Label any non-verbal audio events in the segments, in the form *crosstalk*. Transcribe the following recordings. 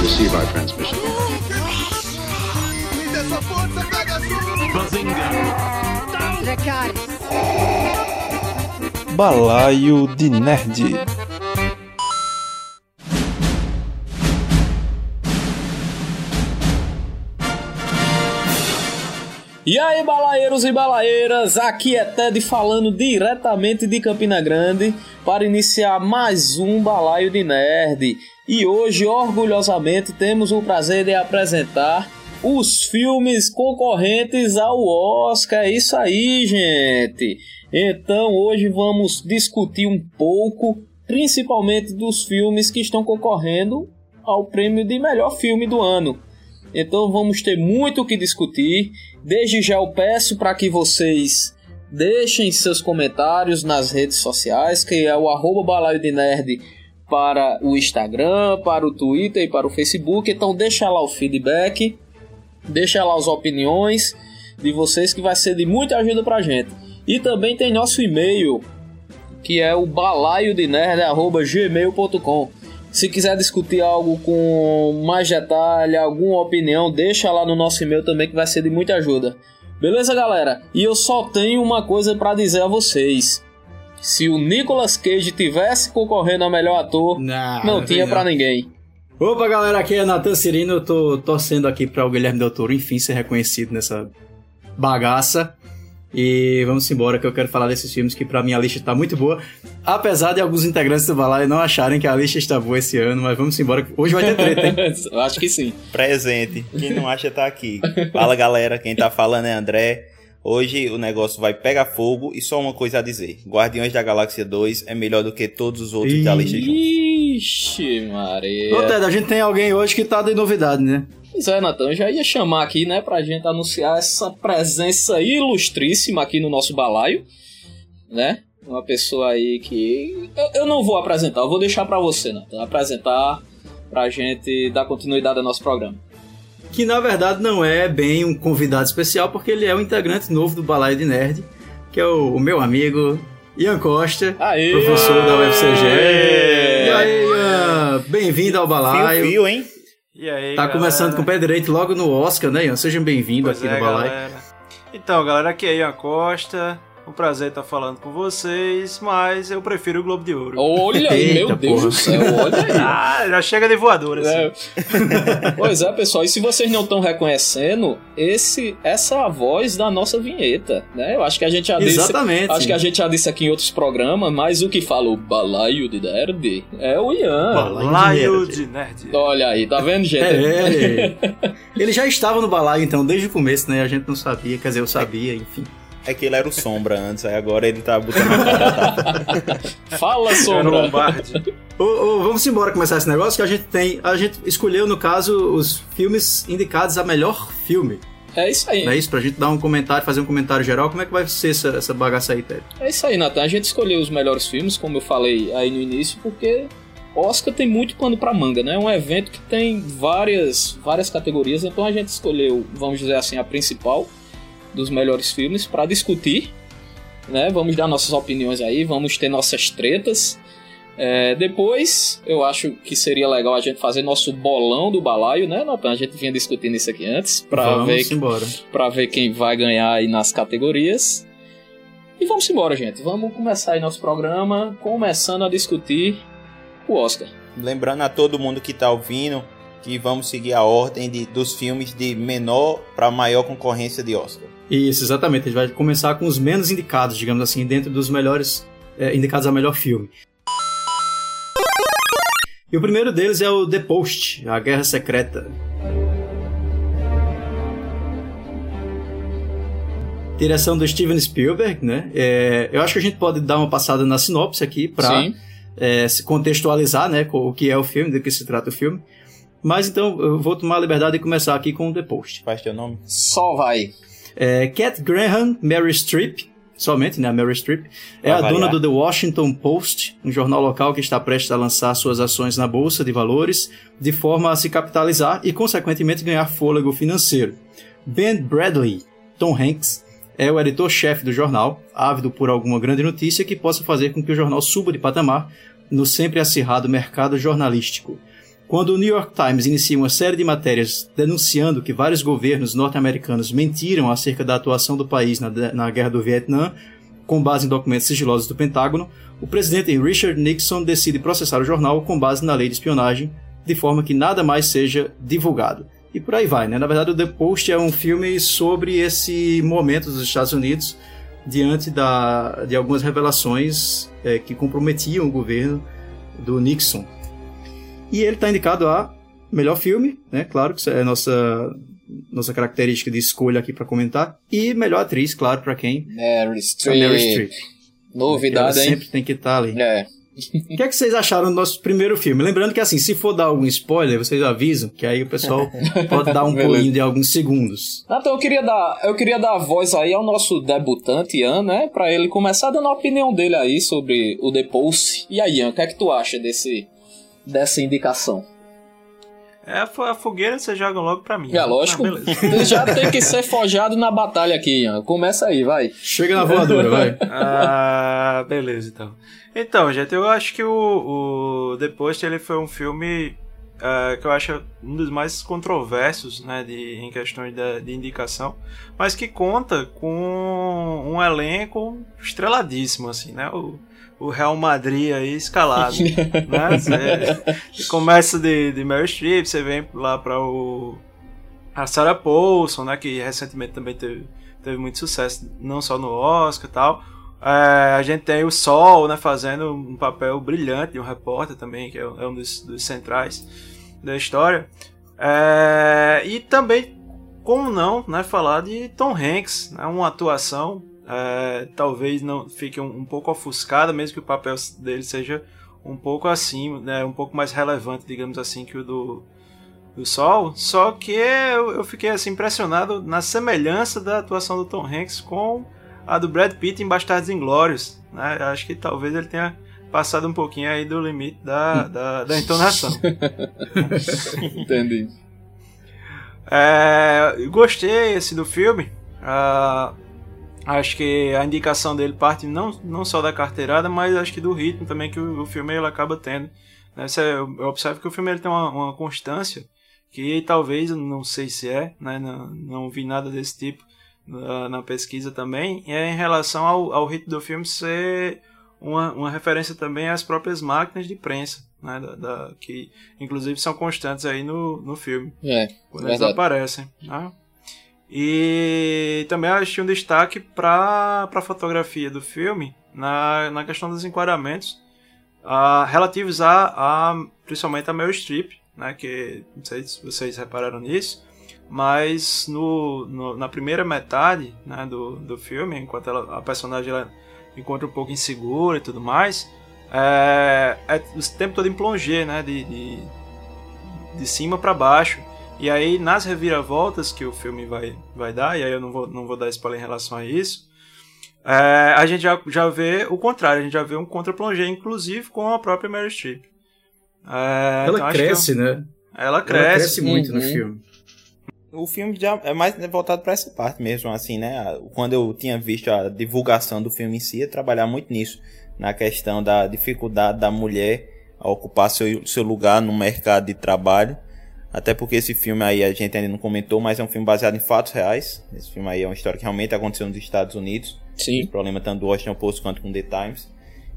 Receive our transmission. Balaio de Nerd. E aí, balaeiros e balaeiras, aqui é Ted falando diretamente de Campina Grande para iniciar mais um Balaio de Nerd. E hoje, orgulhosamente, temos o prazer de apresentar os filmes concorrentes ao Oscar. É isso aí, gente! Então, hoje vamos discutir um pouco, principalmente dos filmes que estão concorrendo ao prêmio de melhor filme do ano. Então vamos ter muito o que discutir. Desde já eu peço para que vocês deixem seus comentários nas redes sociais, que é o arroba balaio de nerd para o Instagram, para o Twitter e para o Facebook. Então deixa lá o feedback, deixa lá as opiniões de vocês que vai ser de muita ajuda pra gente. E também tem nosso e-mail, que é o balaio de nerd@gmail.com. Se quiser discutir algo com mais detalhe, alguma opinião, deixa lá no nosso e-mail também que vai ser de muita ajuda. Beleza, galera? E eu só tenho uma coisa para dizer a vocês. Se o Nicolas Cage tivesse concorrendo a melhor ator, Não, não tinha para ninguém. Opa, galera, aqui é Natan Cirino. Eu tô torcendo aqui para o Guilherme Del Toro, enfim, ser reconhecido nessa bagaça. E vamos embora, que eu quero falar desses filmes que pra mim a lista tá muito boa. Apesar de alguns integrantes do Balaio não acharem que a lista está boa esse ano, mas vamos embora. que Hoje vai ter treta, hein? *laughs* eu acho que sim. presente. Quem não acha tá aqui. Fala galera, quem tá falando é André. Hoje o negócio vai pegar fogo e só uma coisa a dizer: Guardiões da Galáxia 2 é melhor do que todos os outros da lista juntos. Ixi, Maria. Ô, Ted, a gente tem alguém hoje que tá de novidade, né? Pois é, Natan, eu já ia chamar aqui, né, pra gente anunciar essa presença ilustríssima aqui no nosso balaio, né? Uma pessoa aí que. Eu, eu não vou apresentar, eu vou deixar pra você, Natan, apresentar pra gente dar continuidade ao nosso programa. Que na verdade não é bem um convidado especial, porque ele é um integrante novo do Balaio de Nerd, que é o, o meu amigo Ian Costa, Aê! professor da UFCG. Aê! E aí, Ian? Bem-vindo ao Balaio. Fio, fio, hein? E aí, Tá galera? começando com o pé direito logo no Oscar, né, Ian? Sejam bem-vindos aqui é, no Balaio. galera. Então, galera, aqui é Ian Costa. Um prazer estar falando com vocês, mas eu prefiro o Globo de Ouro. Olha aí, Eita, meu Deus porra. do céu, olha aí. Ah, já chega de voadora, assim. É. *laughs* pois é, pessoal, e se vocês não estão reconhecendo, esse, essa é a voz da nossa vinheta, né? Eu acho que a gente já disse. Exatamente. Acho que a gente já disse aqui em outros programas, mas o que fala o balaio de nerd é o Ian. Balaio de Nerd. Olha aí, tá vendo, gente? É, ele, ele já estava no Balaio, então, desde o começo, né? A gente não sabia, quer dizer, eu sabia, enfim. É que ele era o Sombra antes, aí agora ele tá botando a cara. *laughs* Fala, Era o Sombra. Lombardi. Ô, ô, vamos embora começar esse negócio que a gente tem. A gente escolheu, no caso, os filmes indicados a melhor filme. É isso aí. Não é isso? Pra gente dar um comentário, fazer um comentário geral. Como é que vai ser essa, essa bagaça aí, Ted? É isso aí, Nathan. A gente escolheu os melhores filmes, como eu falei aí no início, porque Oscar tem muito pano pra manga, né? É um evento que tem várias, várias categorias, então a gente escolheu, vamos dizer assim, a principal dos melhores filmes pra discutir, né? Vamos dar nossas opiniões aí, vamos ter nossas tretas. É, depois, eu acho que seria legal a gente fazer nosso bolão do balaio, né, Nathan? A gente vinha discutindo isso aqui antes, pra vamos ver embora. para ver quem vai ganhar aí nas categorias. E vamos embora, gente. Vamos começar aí nosso programa, começando a discutir o Oscar. Lembrando a todo mundo que tá ouvindo que vamos seguir a ordem de, dos filmes de menor pra maior concorrência de Oscar. Isso, exatamente. A gente vai começar com os menos indicados, digamos assim, dentro dos melhores é, indicados a melhor filme. E o primeiro deles é o The Post, A Guerra Secreta. Direção do Steven Spielberg, né? É, eu acho que a gente pode dar uma passada na sinopse aqui para é, se contextualizar, né, com o que é o filme, do que se trata o filme. Mas então eu vou tomar a liberdade de começar aqui com o The Post. Faz teu nome? Só vai. É, Cat Graham, Mary Streep, somente, né, a Mary Streep, é Pra a dona variar. do The Washington Post, um jornal local que está prestes a lançar suas ações na bolsa de valores, de forma a se capitalizar e, consequentemente, ganhar fôlego financeiro. Ben Bradley, Tom Hanks, é o editor-chefe do jornal, ávido por alguma grande notícia que possa fazer com que o jornal suba de patamar no sempre acirrado mercado jornalístico. Quando o New York Times inicia uma série de matérias denunciando que vários governos norte-americanos mentiram acerca da atuação do país na, na Guerra do Vietnã, com base em documentos sigilosos do Pentágono, o presidente Richard Nixon decide processar o jornal com base na lei de espionagem, de forma que nada mais seja divulgado. E por aí vai, né? Na verdade, o The Post é um filme sobre esse momento dos Estados Unidos diante da, de algumas revelações é, que comprometiam o governo do Nixon. E ele está indicado a melhor filme, né? Claro que isso é nossa nossa característica de escolha aqui para comentar. E melhor atriz, claro, para quem? Mary Streep. Mary Streep. Novidade, Ela hein? sempre tem que estar tá ali. É. O que é que vocês acharam do nosso primeiro filme? Lembrando que assim, se for dar algum spoiler, vocês avisam, que aí o pessoal *laughs* pode dar um pulinho de alguns segundos. Então eu queria dar, eu queria dar voz aí ao nosso debutante Ian, né, para ele começar dando a opinião dele aí sobre o The Post. E aí, Ian, o que é que tu acha desse dessa indicação? É a fogueira você joga logo pra mim. É lógico. Ah, *laughs* já tem que ser forjado na batalha aqui, Ian. Começa aí, vai. Chega na voadora, vai. ah, beleza, então. Então, gente, eu acho que o, o The Post ele foi um filme uh, que eu acho um dos mais controversos, né, de, em questões de, de indicação, mas que conta com um elenco estreladíssimo, assim, né? O, o Real Madrid aí escalado, né? Você *laughs* começa de, de Mary Streep, você vem lá para o a Sarah Paulson, né, que recentemente também teve, teve muito sucesso, não só no Oscar e tal. É, a gente tem o Sol, né, fazendo um papel brilhante de um repórter também, que é, é um dos, dos, centrais da história. É, e também, como não, né, falar de Tom Hanks, né, uma atuação é, talvez não fique um, um, pouco ofuscada, mesmo que o papel dele seja um pouco assim, né, um pouco mais relevante, digamos assim, que o do, do Sol. Só que eu, eu fiquei assim, impressionado na semelhança da atuação do Tom Hanks com a do Brad Pitt em Bastardos Inglórios. Né? Acho que talvez ele tenha passado um pouquinho aí do limite da, da, da entonação. *laughs* Entendi. É, gostei assim, do filme. Uh, acho que a indicação dele parte não, não só da carteirada, mas acho que do ritmo também que o, o filme ele acaba tendo. Né? Eu, eu observo que o filme ele tem uma, uma constância que talvez, não sei se é, né? não, não vi nada desse tipo na, na pesquisa também, é em relação ao, ao ritmo do filme ser uma, uma referência também às próprias máquinas de prensa, né, da, da, que inclusive são constantes aí no, no filme, é, quando verdade. eles aparecem. Né? E também acho um destaque para a fotografia do filme na, na questão dos enquadramentos uh, relativos a, a principalmente a Meryl Streep, né, que não sei se vocês repararam nisso, mas no, no, na primeira metade né, do, do filme, enquanto ela, a personagem ela encontra um pouco insegura e tudo mais, é, é o tempo todo em plongé, né, de, de, de cima para baixo. E aí, nas reviravoltas que o filme vai, vai dar, e aí eu não vou, não vou dar spoiler em relação a isso, é, a gente já, já vê o contrário, a gente já vê um contra-plongé, inclusive com a própria Mary Streep. É, ela então cresce, né? Ela cresce. Ela cresce muito uhum. no filme. O filme já é mais voltado para essa parte mesmo, assim, né? Quando eu tinha visto a divulgação do filme em si, ia trabalhar muito nisso, na questão da dificuldade da mulher a ocupar seu, seu lugar no mercado de trabalho. Até porque esse filme aí a gente ainda não comentou, mas é um filme baseado em fatos reais. Esse filme aí é uma história que realmente aconteceu nos Estados Unidos. Sim. O problema tanto do Washington Post quanto com The Times.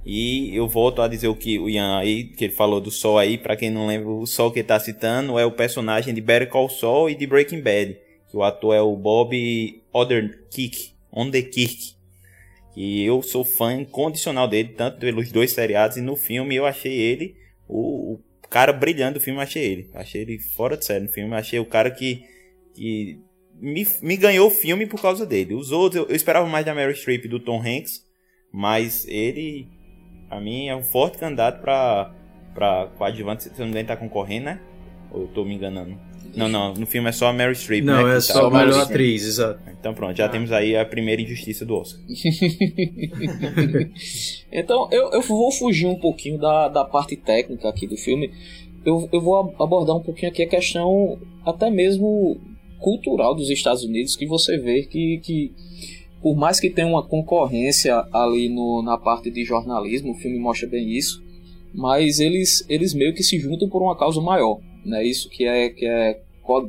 E eu volto a dizer o que o Ian aí, que ele falou do Sol aí, para quem não lembra, o Sol que ele tá citando é o personagem de Better Call Saul e de Breaking Bad. Que o ator é o Bob Odenkirk, Odenkirk. E eu sou fã incondicional dele, tanto pelos dois seriados e no filme eu achei ele o, o cara brilhante do filme, achei ele. Achei ele fora de série no filme, achei o cara que, que me, me ganhou o filme por causa dele. Os outros, eu, eu esperava mais da Mary Streep do Tom Hanks, mas ele Pra mim é um forte candidato pra, pra coadjuvante. Se não me engano, tá concorrendo, né? Ou eu tô me enganando? Não, não. No filme é só a Mary Streep, não, né? é só tá. a melhor atriz, exato. Então pronto, já ah. temos aí a primeira injustiça do Oscar. *laughs* então eu, eu vou fugir um pouquinho da, da parte técnica aqui do filme. Eu, eu vou abordar um pouquinho aqui a questão até mesmo cultural dos Estados Unidos, que você vê que, que por mais que tenha uma concorrência ali no, na parte de jornalismo, o filme mostra bem isso, mas eles, eles meio que se juntam por uma causa maior, né? Isso que é que é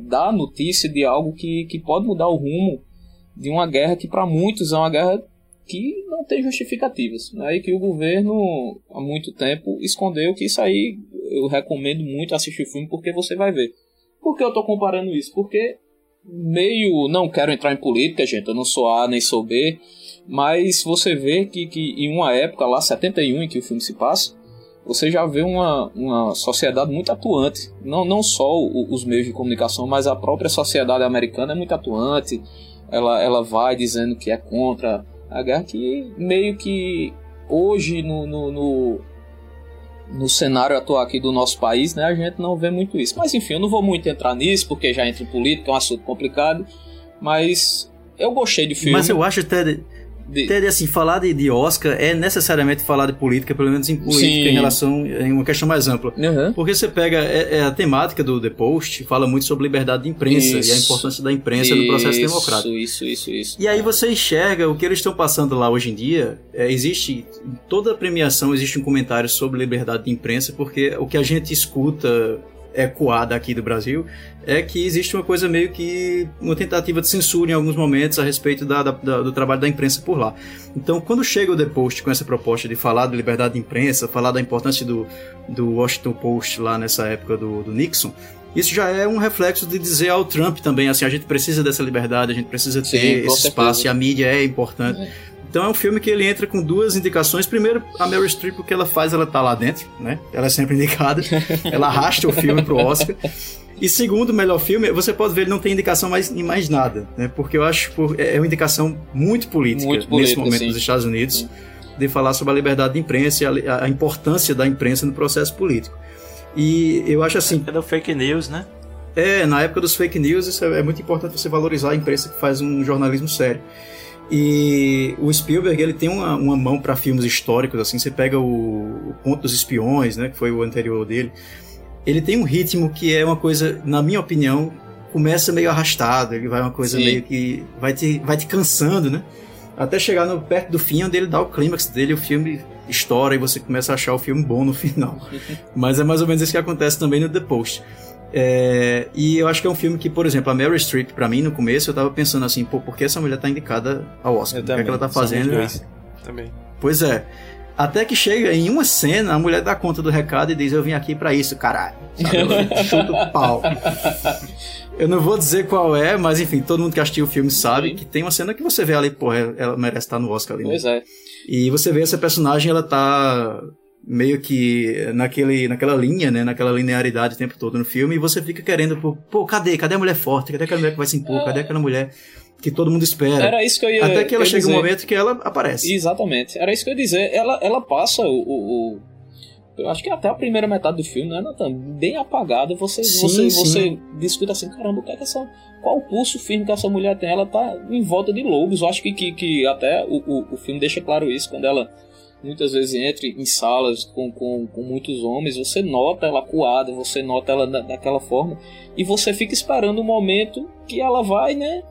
dar notícia de algo que, que pode mudar o rumo de uma guerra que para muitos é uma guerra que não tem justificativas, né? E que o governo há muito tempo escondeu que isso aí eu recomendo muito assistir o filme porque você vai ver. Por que eu estou comparando isso? Porque meio não quero entrar em política, gente, eu não sou A nem sou B, mas você vê que, que em uma época lá 71 em que o filme se passa, você já vê uma, uma sociedade muito atuante. Não, não só o, os meios de comunicação, mas a própria sociedade americana é muito atuante. Ela, ela vai dizendo que é contra a guerra, que meio que hoje no, no, no, no cenário atual aqui do nosso país, né, a gente não vê muito isso. Mas enfim, eu não vou muito entrar nisso, porque já entra em política, é um assunto complicado. Mas eu gostei do filme. Mas eu acho até de... Ter, assim, falar de, de, Oscar é necessariamente falar de política, pelo menos em política, Sim. em relação em uma questão mais ampla. Uhum. Porque você pega é, é, a temática do The Post, fala muito sobre liberdade de imprensa isso. e a importância da imprensa isso, no processo democrático. Isso, isso, isso. E aí você enxerga o que eles estão passando lá hoje em dia. É, existe, em toda a premiação existe um comentário sobre liberdade de imprensa, porque o que a gente escuta ecoada aqui do Brasil é que existe uma coisa meio que uma tentativa de censura em alguns momentos a respeito da, da, da, do trabalho da imprensa por lá. Então, quando chega o The Post com essa proposta de falar de liberdade de imprensa, falar da importância do, do Washington Post lá nessa época do, do Nixon, isso já é um reflexo de dizer ao Trump também, assim, a gente precisa dessa liberdade, a gente precisa ter Sim, esse certeza. espaço e a mídia é importante. É. Então é um filme que ele entra com duas indicações. Primeiro, a Meryl Streep, o que ela faz, ela tá lá dentro, né? Ela é sempre indicada. *laughs* ela arrasta o filme pro Oscar. E segundo, o melhor filme, você pode ver, ele não tem indicação mais, em mais nada, né? Porque eu acho que é uma indicação muito política, muito política nesse momento sim. nos Estados Unidos, sim. de falar sobre a liberdade de imprensa e a, a, importância da imprensa no processo político. E eu acho assim. É do fake news, né? É, na época dos fake news, isso é, é muito importante você valorizar a imprensa que faz um jornalismo sério. E o Spielberg ele tem uma, uma mão para filmes históricos, assim, você pega o, o Ponto dos Espiões, né, que foi o anterior dele. Ele tem um ritmo que é uma coisa, na minha opinião, começa meio arrastado, ele vai uma coisa Sim. meio que vai te, vai te cansando, né? Até chegar no, perto do fim, onde ele dá o clímax dele, o filme estoura e você começa a achar o filme bom no *laughs* final. *laughs* Mas é mais ou menos isso que acontece também no The Post. É, e eu acho que é um filme que, por exemplo, a Meryl Streep, pra mim, no começo, eu tava pensando assim, pô, por que essa mulher tá indicada ao Oscar? o que, é que ela tá fazendo? Também. Pois é. Até que chega em uma cena, a mulher dá conta do recado e diz: Eu vim aqui para isso, caralho. *laughs* Chuta o pau. Eu não vou dizer qual é, mas enfim, todo mundo que assistiu o filme sabe Sim. que tem uma cena que você vê ali, porra, ela merece estar no Oscar ali. Né? Pois é. E você vê essa personagem, ela tá meio que naquele, naquela linha, né? Naquela linearidade o tempo todo no filme, e você fica querendo, pô, cadê? Cadê a mulher forte? Cadê aquela mulher que vai se impor? Cadê aquela mulher que todo mundo espera? Era isso que eu ia Até que ela chega dizer. um momento que ela aparece. Exatamente. Era isso que eu ia dizer. Ela, ela passa o, o, o... Eu acho que até a primeira metade do filme, né, Nathan? Bem apagada, você, sim, você, sim. você discute assim, caramba, o que é que essa. Qual o pulso firme que essa mulher tem? Ela tá em volta de lobos. Eu acho que, que, que até o, o, o filme deixa claro isso, quando ela muitas vezes entra em salas com, com, com muitos homens, você nota ela coada, você nota ela da, daquela forma, e você fica esperando o um momento que ela vai, né?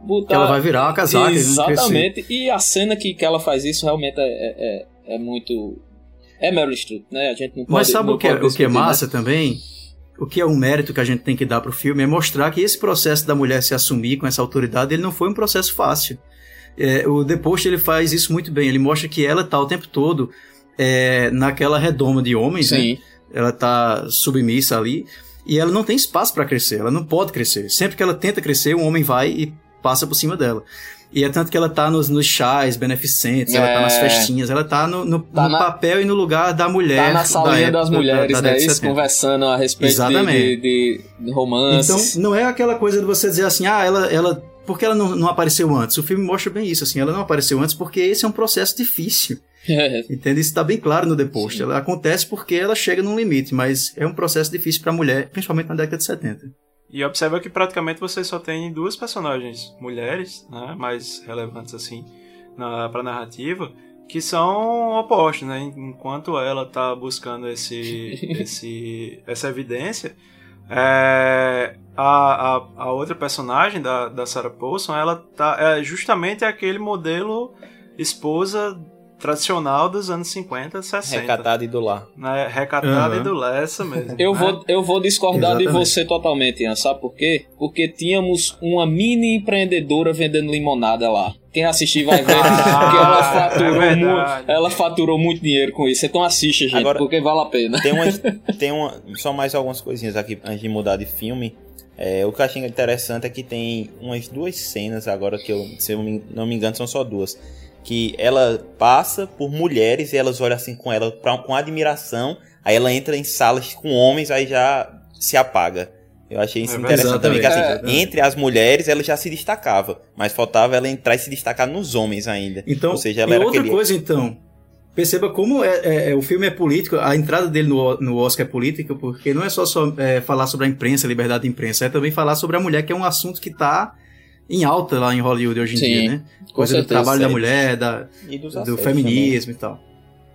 Botar... Que ela vai virar uma casaca. Né, Exatamente. E a cena que, que ela faz isso realmente é, é, é, é muito. É Meryl Streep, né? A gente não pode, Mas sabe o que, é, o que é massa né? também? O que é um mérito que a gente tem que dar pro filme é mostrar que esse processo da mulher se assumir com essa autoridade, ele não foi um processo fácil. É, o The Post ele faz isso muito bem. Ele mostra que ela tá o tempo todo é, naquela redoma de homens, né? Sim. né? Ela tá submissa ali e ela não tem espaço para crescer. Ela não pode crescer. Sempre que ela tenta crescer, um homem vai e passa por cima dela. E é tanto que ela tá nos, nos chás beneficentes, é. ela tá nas é. festinhas, ela tá no, no, tá no na, papel e no lugar da mulher. Tá na salinha da das mulheres, da, da né? Isso, conversando a respeito Exatamente. De, de, de romance. Então, não é aquela coisa de você dizer assim, ah, ela, ela porque ela não, não, apareceu antes? O filme mostra bem isso, assim, ela não apareceu antes porque esse é um processo difícil. *laughs* É. Entende? Isso está bem claro no The Post. Ela acontece porque ela chega num limite, mas é um processo difícil para a mulher, principalmente na década de 70. E observa que praticamente você só tem duas personagens mulheres, né, mais relevantes assim na para narrativa, que são opostos, né? Enquanto ela está buscando esse, *laughs* esse essa evidência, É, a, a, a, outra personagem da, da Sarah Paulson, ela tá, é justamente aquele modelo esposa tradicional dos anos 50, 60. Recatada e do lar. Né? Recatada uhum. e do lar, essa mesmo. Eu, né? vou, eu vou discordar Exatamente. de você totalmente, Ian, sabe por quê? Porque tínhamos uma mini empreendedora vendendo limonada lá. Quem assistir vai ver *laughs* ah, que ela faturou, é muito, ela faturou muito dinheiro com isso. Então assista, gente, Agora, porque vale a pena. Tem uma, *laughs* tem uma, só mais algumas coisinhas aqui antes de mudar de filme. É, o que eu achei interessante é que tem umas duas cenas agora que eu, se eu não me engano, são só duas que ela passa por mulheres e elas olham assim com ela pra, com admiração. Aí ela entra em salas com homens, aí já se apaga. Eu achei isso é interessante também, que assim, é, entre as mulheres ela já se destacava, mas faltava ela entrar e se destacar nos homens ainda. Então, Ou seja, ela e era outra aquele... coisa então, perceba como é, é, é, o filme é político, a entrada dele no, no Oscar é política, porque não é só, só é, falar sobre a imprensa, a liberdade de imprensa, é também falar sobre a mulher, que é um assunto que está em alta lá em Hollywood hoje em Sim, dia, né? Coisa certeza, do trabalho da mulher, da, do feminismo também. e tal.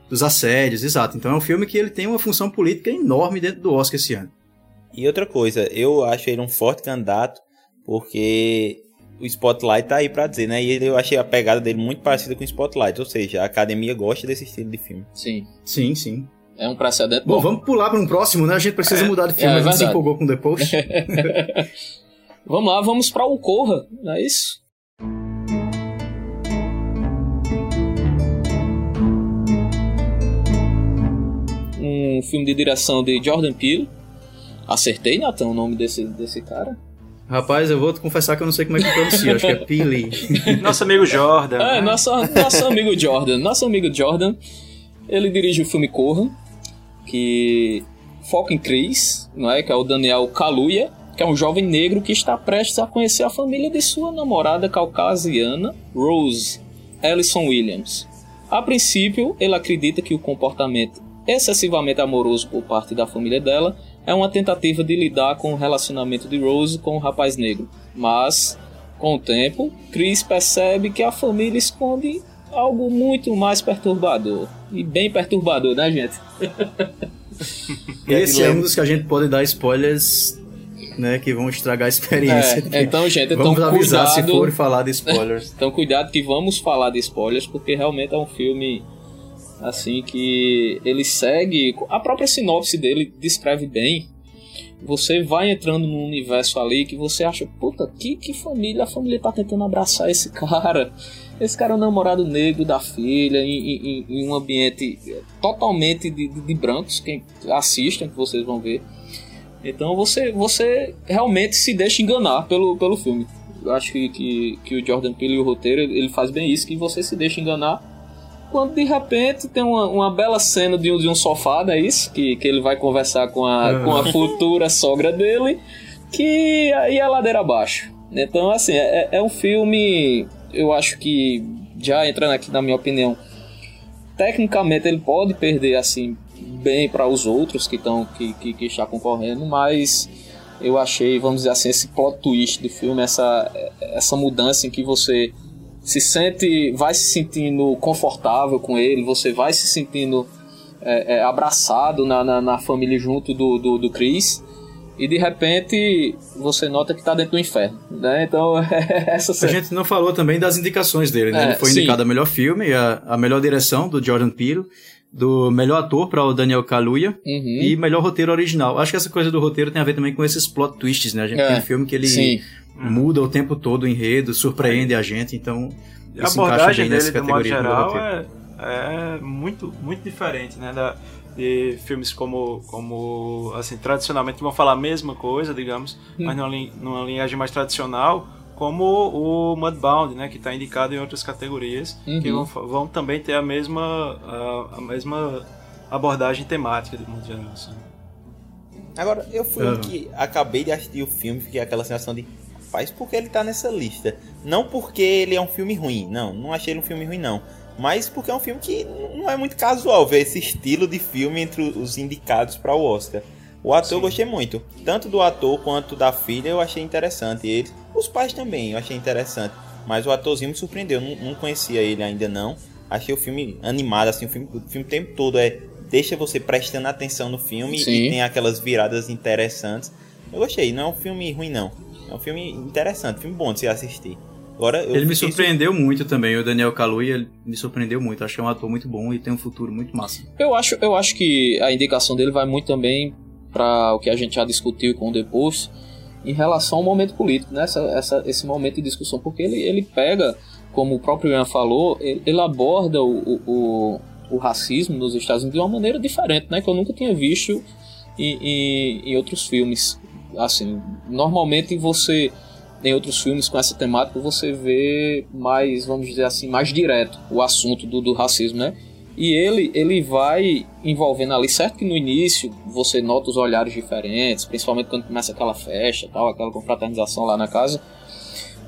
Dos assédios, exato. Então é um filme que ele tem uma função política enorme dentro do Oscar esse ano. E outra coisa, eu acho ele um forte candidato, porque o Spotlight tá aí pra dizer, né? E eu achei a pegada dele muito parecida com o Spotlight, ou seja, a academia gosta desse estilo de filme. Sim. Sim, sim. É um precedente bom. Bom, vamos pular para um próximo, né? A gente precisa é, mudar de filme, é, a gente se empolgou com The Post. *laughs* *laughs* Vamos lá, vamos para o Corra, não é isso? Um filme de direção de Jordan Peele. Acertei, Nathan, o nome desse, desse cara? Rapaz, eu vou te confessar que eu não sei como é que pronuncia, acho que é *laughs* Peele. Nosso amigo Jordan. É, nosso, nosso amigo Jordan. Nosso amigo Jordan, ele dirige o filme Corra, que foca em Chris, não é? que é o Daniel Kaluuya, que é um jovem negro que está prestes a conhecer a família de sua namorada caucasiana, Rose Ellison Williams. A princípio, ele acredita que o comportamento excessivamente amoroso por parte da família dela é uma tentativa de lidar com o relacionamento de Rose com o rapaz negro. Mas, com o tempo, Chris percebe que a família esconde algo muito mais perturbador. E bem perturbador, né, gente? Esse é um dos que a gente pode dar spoilers né, que vão estragar a experiência. É, então, gente, vamos então avisar cuidado, se for falar de spoilers. então, cuidado que vamos falar de spoilers, porque realmente é um filme assim que ele segue a própria sinopse dele descreve bem. Você vai entrando num universo ali que você acha, puta, que, que família, a família tá tentando abraçar esse *laughs* cara. Esse cara é o namorado negro da filha, em, em, em um ambiente totalmente de, de, de brancos, quem assistam, que vocês vão ver. Então você, você realmente se deixa enganar pelo, pelo filme. Eu acho que, que, que o Jordan Peele e o roteiro ele faz bem isso, que você se deixa enganar quando de repente tem uma, uma bela cena de um, de um sofá, não é isso? Que, que ele vai conversar com a, com a futura *laughs* sogra dele, que aí a ladeira abaixo. Então, assim, é, é um filme, eu acho que, já entrando aqui na minha opinião, tecnicamente ele pode perder, assim, bem para os outros que estão que, que, que está concorrendo, mas eu achei, vamos dizer assim, esse plot twist do filme, essa, essa mudança em que você se sente, vai se sentindo confortável com ele, você vai se sentindo é, é, abraçado na, na, na, família junto do, do, do Chris e de repente você nota que está dentro do inferno, né? Então *laughs* essa a gente não falou também das indicações dele, né? É, Ele foi indicado a melhor filme, a, a melhor direção do Jordan Peele do melhor ator para o Daniel Kaluuya uhum. e melhor roteiro original. Acho que essa coisa do roteiro tem a ver também com esses plot twists, né? A gente é, tem um filme que ele sim. muda o tempo todo o enredo, surpreende a gente, então a abordagem dele, de modo geral, é, é, muito, muito diferente, né? Da, de filmes como, como assim, tradicionalmente vão falar a mesma coisa, digamos, hum. mas numa, numa linhagem mais tradicional, como o Mudbound, né, que está indicado em outras categorias, uhum. que vão, vão, também ter a mesma, a, a, mesma abordagem temática de modo geral. Assim. Agora, eu fui uhum. que acabei de assistir o filme, fiquei aquela sensação de, faz porque ele está nessa lista. Não porque ele é um filme ruim, não, não achei ele um filme ruim não. Mas porque é um filme que não é muito casual ver esse estilo de filme entre os indicados para o Oscar. O ator Sim. eu gostei muito. Tanto do ator quanto da filha eu achei interessante. Ele, os pais também eu achei interessante. Mas o atorzinho me surpreendeu. Não, não conhecia ele ainda não. Achei o filme animado, assim, o filme, o filme o tempo todo é. Deixa você prestando atenção no filme Sim. e tem aquelas viradas interessantes. Eu gostei, não é um filme ruim, não. É um filme interessante, filme bom de se assistir. Agora, ele me surpreendeu su... muito também, o Daniel Kaluuya, ele me surpreendeu muito. Acho que é um ator muito bom e tem um futuro muito massa. Eu acho, eu acho que a indicação dele vai muito também para o que a gente já discutiu com o Depois em relação ao momento político, né? Essa, essa, esse momento de discussão, porque ele, ele pega, como o próprio Ian falou, ele, ele aborda o, o, o, racismo nos Estados Unidos de uma maneira diferente, né? Que eu nunca tinha visto em, em, em outros filmes. Assim, normalmente você em outros filmes com essa temática você vê mais, vamos dizer assim, mais direto o assunto do, do racismo, né? E ele, ele vai envolvendo ali, certo que no início você nota os olhares diferentes, principalmente quando começa aquela festa, tal, aquela confraternização lá na casa,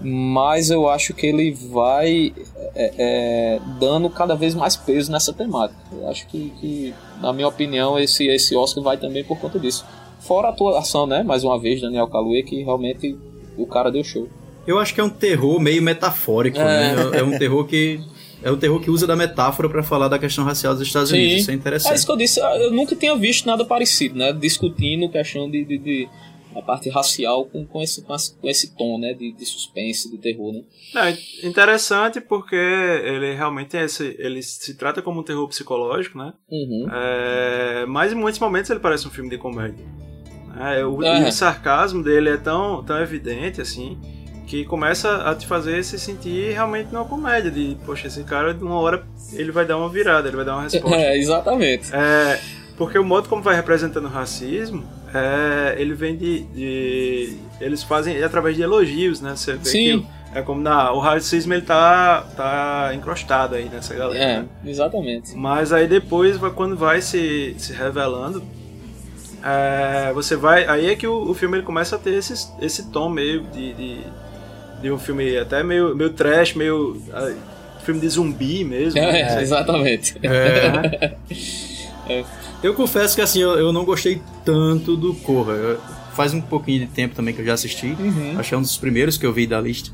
mas eu acho que ele vai é, é, dando cada vez mais peso nessa temática. Eu acho que, que, na minha opinião, esse, esse Oscar vai também por conta disso. Fora a atuação, né? Mais uma vez, Daniel Kaluuya, que realmente o cara deu show. Eu acho que é um terror meio metafórico, é. né? É um terror que é um terror que usa da metáfora para falar da questão racial dos Estados Sim. Unidos. Isso é interessante. É isso que eu disse. Eu nunca tinha visto nada parecido, né? Discutindo questão de, de, de a parte racial com, com, esse, com esse tom, né? De, de suspense, de terror, né? É interessante porque ele realmente é esse, ele se trata como um terror psicológico, né? Uhum. É, mas em muitos momentos ele parece um filme de comédia. É, o, é. o, sarcasmo dele é tão, tão evidente, assim, que começa a te fazer se sentir realmente numa comédia. De, poxa, esse cara, de uma hora, ele vai dar uma virada, ele vai dar uma resposta. *laughs* É, exatamente. É, porque o modo como vai representando o racismo, é, ele vem de, de, Eles fazem através de elogios, né? Você vê Sim. que é como na, o racismo ele tá, tá encrostado aí nessa galera. É, né? exatamente. Mas aí depois, quando vai se, se revelando, é, você vai. Aí é que o, o, filme ele começa a ter esse, esse tom meio de, de, de um filme até meio, meio trash, meio. Uh, filme de zumbi mesmo. É, né? exatamente. É. *laughs* é. Eu confesso que assim, eu, eu não gostei tanto do Corra. Eu, faz um pouquinho de tempo também que eu já assisti. Uhum. Achei um dos primeiros que eu vi da lista.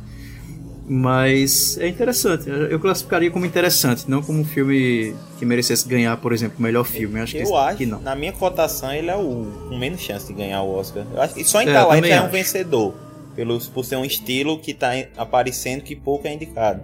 Mas é interessante. Eu classificaria como interessante, não como um filme que merecesse ganhar, por exemplo, o melhor filme. Eu acho, eu que, acho que não. Na minha cotação, ele é o com menos chance de ganhar o Oscar. Eu acho que só em é, ele é um vencedor. Pelo, por ser um estilo que está aparecendo que pouco é indicado.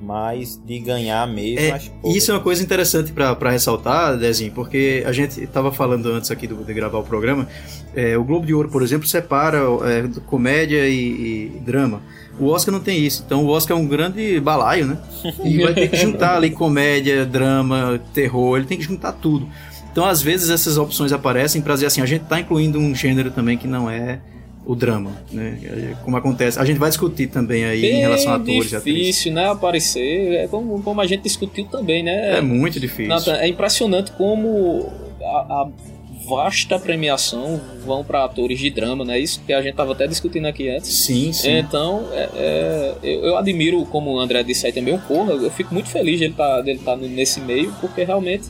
Mas de ganhar mesmo, é, acho pouco. Isso é uma coisa interessante para ressaltar, Dezinho, porque a gente estava falando antes aqui do, de gravar o programa. É, o Globo de Ouro, por exemplo, separa é, comédia e, e drama. O Oscar não tem isso. Então o Oscar é um grande balaio, né? *laughs* E vai ter que juntar ali comédia, drama, terror, ele tem que juntar tudo. Então às vezes essas opções aparecem para dizer assim, a gente tá incluindo um gênero também que não é o drama, né? Como acontece. A gente vai discutir também aí Bem em relação a atores difícil, né? Aparecer. É como, como a gente discutiu também, né? É muito difícil. É impressionante como a, a vasta premiação vão para atores de drama, né? Isso que a gente tava até discutindo aqui antes. Sim, sim. Então, é, é, eu, eu, admiro, como o André disse aí também, o Corra. Eu fico muito feliz de ele tá, dele estar tá nesse meio, porque realmente.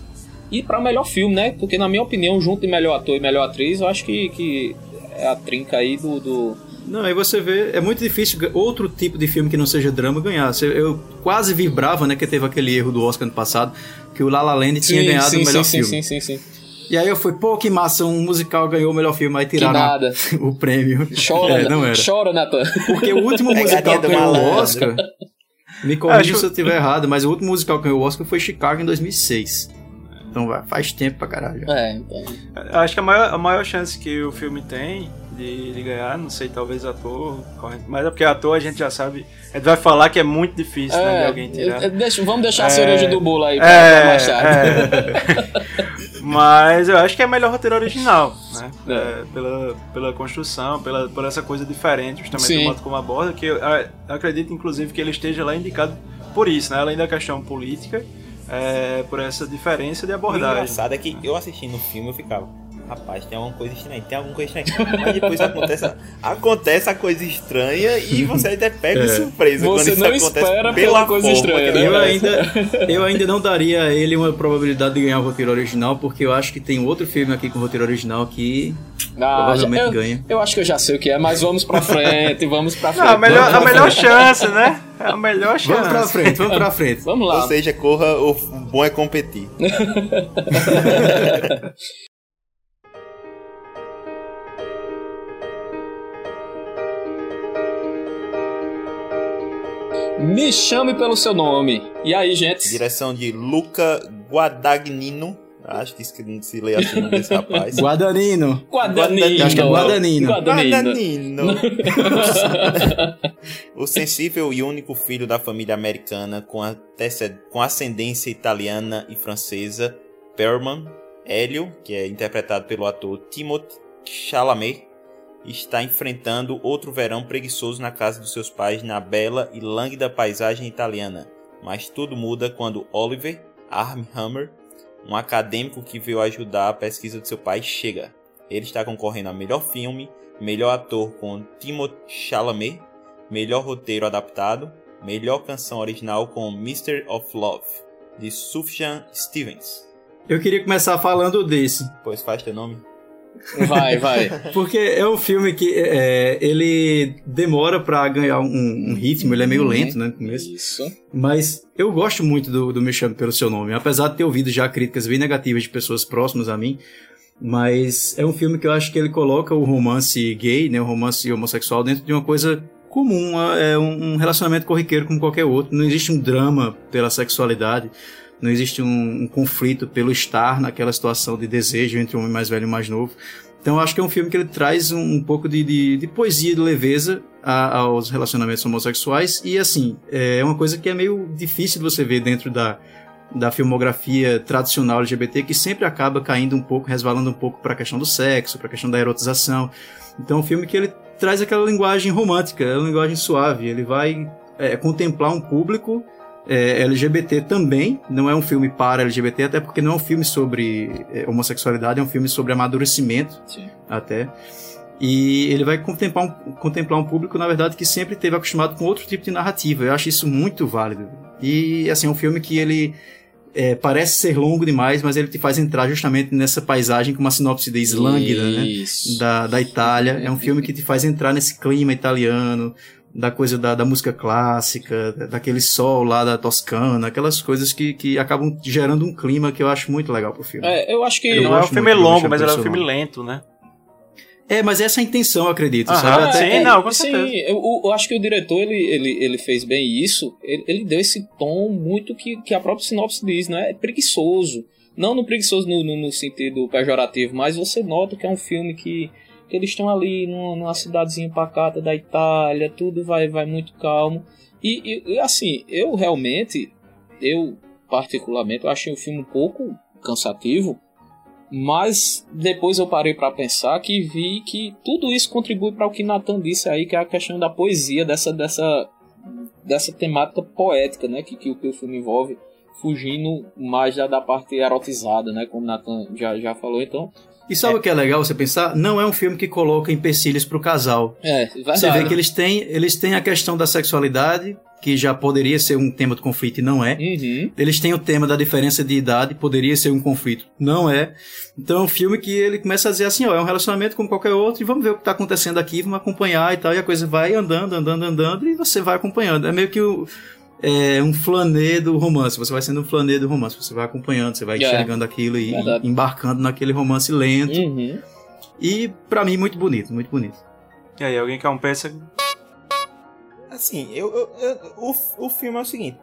E para melhor filme, né? Porque, na minha opinião, junto de melhor ator e melhor atriz, eu acho que, que é a trinca aí do, do... Não, aí você vê, é muito difícil outro tipo de filme que não seja drama ganhar. Eu quase vibrava, né, que teve aquele erro do Oscar ano passado, que o La La Land tinha sim, ganhado sim, o melhor sim, filme. Sim, sim, sim, sim. E aí eu fui, pô, que massa, um musical ganhou o melhor filme, aí tiraram *laughs* o prêmio. Chora, *laughs* é, não era. Chora, Nathan. Porque o último *laughs* musical que ganhou o Oscar, me corrija se eu estiver errado, mas o último musical que ganhou o Oscar foi Chicago em 2006. Então faz tempo pra caralho. É, então. Acho que a maior, a maior chance que o filme tem de, de ganhar, não sei, talvez ator, mas é porque ator a gente já sabe. A gente vai falar que é muito difícil é, né, de alguém tirar. Deixa, vamos deixar a é, cereja do bolo aí pra, é, mais tarde. É. *laughs* Mas eu acho que é melhor roteiro original, né? É. É, pela, pela construção, pela, por essa coisa diferente, justamente Sim. do modo como aborda, que eu, eu, acredito, inclusive, que ele esteja lá indicado por isso, né? Além da questão política, é, por essa diferença de abordagem. O engraçado é que eu assistindo o filme eu ficava rapaz, tem alguma coisa estranha, tem alguma coisa estranha. Mas depois acontece, acontece a coisa estranha e você ainda pega é. surpresa você quando não isso acontece espera pela coisa forma, estranha. Né? Eu ainda, eu ainda não daria a ele uma probabilidade de ganhar o roteiro original, porque eu acho que tem outro filme aqui com o roteiro original que ah, provavelmente eu, ganha. Eu acho que eu já sei o que é, mas vamos pra frente, vamos pra frente. Não, a melhor, a melhor chance, né? É a melhor chance. Vamos pra frente, vamos pra frente. vamos lá. Ou seja, corra, o bom é competir. *laughs* Me chame pelo seu nome. E aí, gente? Direção de Luca Guadagnino. Acho que se lê assim o nome desse rapaz. Guadanino. Guadagnino. Acho que é Guadagnino. Guadagnino. Guadagnino. *laughs* o sensível e único filho da família americana com, com ascendência italiana e francesa, Perman, Hélio, que é interpretado pelo ator Timothée Chalamet, está enfrentando outro verão preguiçoso na casa dos seus pais na bela e lânguida paisagem italiana. Mas tudo muda quando Oliver Armhammer, um acadêmico que veio ajudar a pesquisa de seu pai, chega. Ele está concorrendo a melhor filme, melhor ator com Timothée Chalamet, melhor roteiro adaptado, melhor canção original com Mr. of Love, de Sufjan Stevens. Eu queria começar falando desse. Pois faz teu nome. Vai, vai. *laughs* Porque é um filme que é, ele demora pra ganhar um, um ritmo, ele é meio lento, né, no começo. Isso. Mas eu gosto muito do, do Me Chame Pelo Seu Nome, apesar de ter ouvido já críticas bem negativas de pessoas próximas a mim. Mas é um filme que eu acho que ele coloca o romance gay, né, o romance homossexual dentro de uma coisa comum, é um um relacionamento corriqueiro como qualquer outro. Não existe um drama pela sexualidade, não existe um, um conflito pelo estar naquela situação de desejo entre um homem mais velho e um mais novo. Então acho que é um filme que ele traz um, um pouco de, de, de poesia, de leveza a- aos relacionamentos homossexuais e assim, é uma coisa que é meio difícil de você ver dentro da, da filmografia tradicional LGBT que sempre acaba caindo um pouco, resvalando um pouco para a questão do sexo, para a questão da erotização. Então é um filme que ele traz aquela linguagem romântica, é uma linguagem suave, ele vai é, contemplar um público é, LGBT também, não é um filme para LGBT, até porque não é um filme sobre é, homossexualidade, é um filme sobre amadurecimento Sim. até. E ele vai contemplar um, contemplar um público, na verdade, que sempre esteve acostumado com outro tipo de narrativa. Eu acho isso muito válido. E, assim, é um filme que ele é, parece ser longo demais, mas ele te faz entrar justamente nessa paisagem com uma sinopse de Islânguida, né? Da, da Itália. É um filme que te faz entrar nesse clima italiano, da coisa da, da música clássica, da- daquele sol lá da Toscana, aquelas coisas que, que acabam gerando um clima que eu acho muito legal pro filme. É, eu acho que. Eu não é um filme longo, mas ele é um filme lento, né? É, mas essa é a intenção, eu acredito, Aham, sabe? Até- sim, não, com sim, certeza. eu, eu acho que o diretor ele, ele, ele fez bem isso. Ele, ele deu esse tom muito que, que a própria sinopse diz, né? É preguiçoso. Não no preguiçoso no, no, no sentido pejorativo, mas você nota que é um filme que, que eles estão ali numa, numa cidadezinha pacata da Itália, tudo vai, vai muito calmo. E, e- assim, eu realmente, eu particularmente, eu achei o filme um pouco cansativo. Mas depois eu parei pra pensar que vi que tudo isso contribui para o que Nathan disse aí, que é a questão da poesia, dessa dessa dessa temática poética, né, que, que, que o filme envolve, fugindo mais da, da parte erotizada, né, como Nathan já, já falou, então, E sabe o que é legal você pensar? Não é um filme que coloca empecilhos pro casal. é, verdade. Você vê que eles têm, eles têm a questão da sexualidade, que já poderia ser um tema de conflito e não é. Uhum. Eles têm o tema da diferença de idade, poderia ser um conflito, não é. Então é um filme que ele começa a dizer assim, ó, é um relacionamento como qualquer outro, e vamos ver o que tá acontecendo aqui, vamos acompanhar e tal, e a coisa vai andando, andando, andando, e você vai acompanhando. É meio que o, é, um flanê do romance, você vai sendo um flanê do romance, você vai acompanhando, você vai É. enxergando aquilo e Verdade. embarcando naquele romance lento. Uhum. E pra mim, muito bonito, muito bonito. E aí, alguém quer um pêssego? Assim, eu, eu- eu- o, o filme é o seguinte.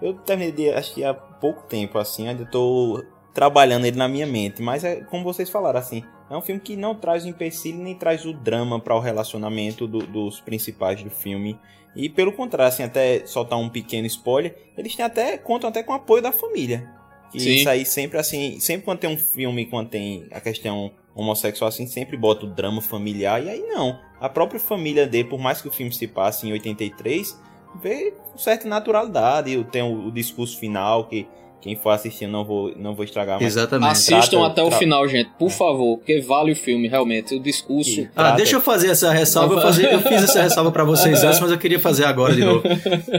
Eu terminei de, acho que há pouco tempo, assim, ainda tô trabalhando ele na minha mente. Mas é como vocês falaram, assim, é um filme que não traz o empecilho nem traz o drama para o relacionamento do- dos principais do filme. E pelo contrário, assim, até soltar um pequeno spoiler, eles têm até, contam até com o apoio da família. E Sim. isso aí sempre assim, sempre quando tem um filme, quando tem a questão homossexual assim, sempre bota o drama familiar. E aí não. A própria família dele, por mais que o filme se passe em 83, vê com certa naturalidade. Tem o, o discurso final que quem for assistir não vou, não vou estragar mais. Exatamente. Assistam Trata- até o final, gente, por favor, porque vale o filme, realmente. O discurso. E Ah, trata- deixa eu fazer essa ressalva. Eu, fazer- eu fiz essa ressalva pra vocês *laughs* antes, mas eu queria fazer agora de novo.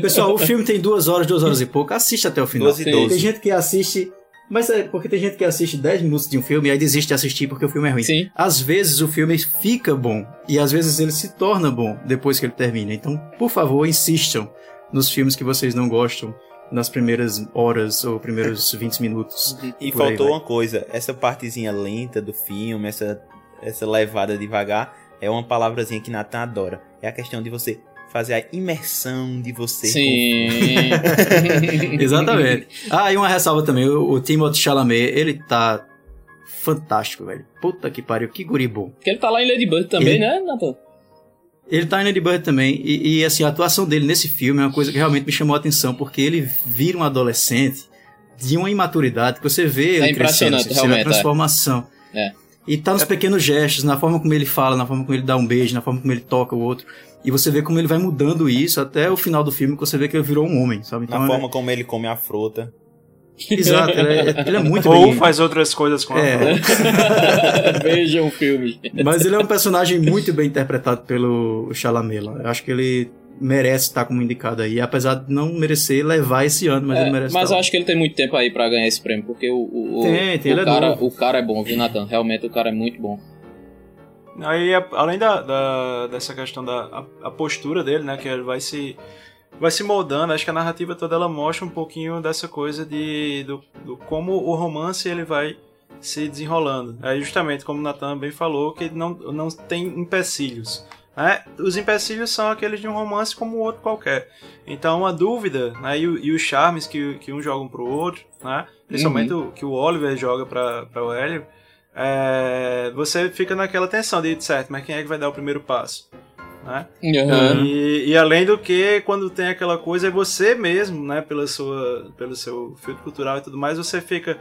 Pessoal, o filme tem duas horas, duas horas e pouco. Assiste até o final. 12 e Sim. 12. Tem gente que assiste. Mas é porque tem gente que assiste 10 minutos de um filme e aí desiste de assistir porque o filme é ruim. Sim. Às vezes o filme fica bom e às vezes ele se torna bom depois que ele termina. Então, por favor, insistam nos filmes que vocês não gostam nas primeiras horas ou primeiros *laughs* 20 minutos. E Por aí faltou uma coisa, essa partezinha lenta do filme, essa, essa levada devagar, é uma palavrazinha que Nathan adora. É a questão de você fazer a imersão de você. Sim. *laughs* Exatamente. Ah, e uma ressalva também, o, o Timothée Chalamet, ele tá fantástico, velho. Puta que pariu, que guri bom. Porque ele tá lá em Lady Bird também, Ele- né, Nathan? Ele tá em Lady Bird também, e, e, assim, a atuação dele nesse filme é uma coisa que realmente me chamou a atenção, porque ele vira um adolescente de uma imaturidade que você vê ele crescendo, impressionante, assim, você vê a é. transformação. É. E tá nos pequenos gestos, na forma como ele fala, na forma como ele dá um beijo, na forma como ele toca o outro. E você vê como ele vai mudando isso até o final do filme, que você vê que ele virou um homem, sabe? Na é- forma como ele come a fruta. Exato, ele é, ele é muito Ou bem... faz outras coisas com a É. *laughs* Vejam o filme. Mas ele é um personagem muito bem interpretado pelo Chalamet lá. Eu acho que ele merece estar como indicado aí, apesar de não merecer levar esse ano, mas É, ele merece mas estar. eu acho que ele tem muito tempo aí pra ganhar esse prêmio, porque o, o, o- Tem, tem, o ele é cara, novo. o cara é bom, viu, Nathan? Realmente o cara é muito bom. Aí, a- além da, da- dessa questão da a, a postura dele, né, que ele vai se vai se moldando, acho que a narrativa toda ela mostra um pouquinho dessa coisa de do, do como o romance ele vai se desenrolando. Aí justamente como o Nathan bem falou, que não, não tem empecilhos. né? Os empecilhos são aqueles de um romance como o outro qualquer. Então a dúvida né, e, e os charmes que, que um jogam pro outro, né, principalmente o que o Oliver joga para o Hélio, é, você fica naquela tensão de certo, mas quem é que vai dar o primeiro passo? Né? Uhum. E, e além do que, quando tem aquela coisa, é você mesmo, né, pela sua, pelo seu filtro cultural e tudo mais, você fica.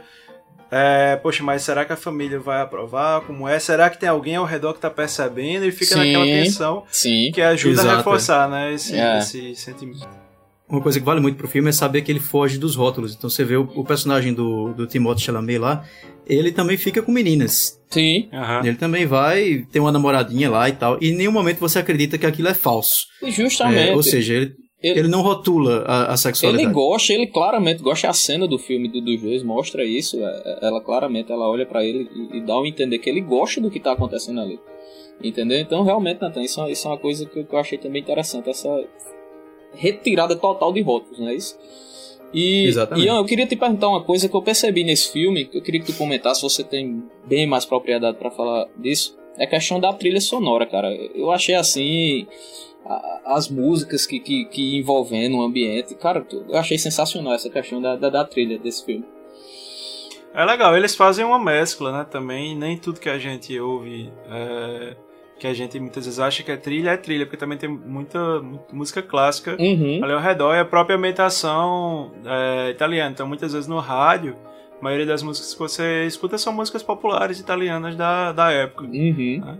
é, poxa, mas será que a família vai aprovar? Como é? Será que tem alguém ao redor que tá percebendo? E fica Sim. naquela tensão Sim. que ajuda Exato, a reforçar, né, esse, É. esse sentimento. Uma coisa que vale muito pro filme é saber que ele foge dos rótulos. Então você vê o, o personagem do, do Timothée Chalamet lá, ele também fica com meninas. Sim. Aham. Ele também vai ter uma namoradinha lá e tal. E em nenhum momento você acredita que aquilo é falso. Justamente. É, ou seja, ele, ele- ele não rotula a, a sexualidade. Ele gosta, ele claramente gosta. A cena do filme do, dos dois mostra isso. é, Ela claramente ela olha pra ele e, e dá a entender que ele gosta do que tá acontecendo ali. Entendeu? Então, realmente, Nathan, isso, é- isso é uma coisa que eu, que eu achei também interessante. Essa retirada total de rótulos, não é isso? E, Exatamente. Ian, eu queria te perguntar uma coisa que eu percebi nesse filme, que eu queria que tu comentasse, você tem bem mais propriedade pra falar disso. É a questão da trilha sonora, cara. Eu achei assim. a- As músicas que, que, que envolvendo o ambiente, cara, eu achei sensacional essa questão da, da, da trilha desse filme. É legal, eles fazem uma mescla, né, também, nem tudo que a gente ouve, é, que a gente muitas vezes acha que é trilha, é trilha, porque também tem muita, muita música clássica Uhum. ali ao redor e a própria ambientação é, italiana, então muitas vezes no rádio, a maioria das músicas que você escuta são músicas populares italianas da, da época. Uhum.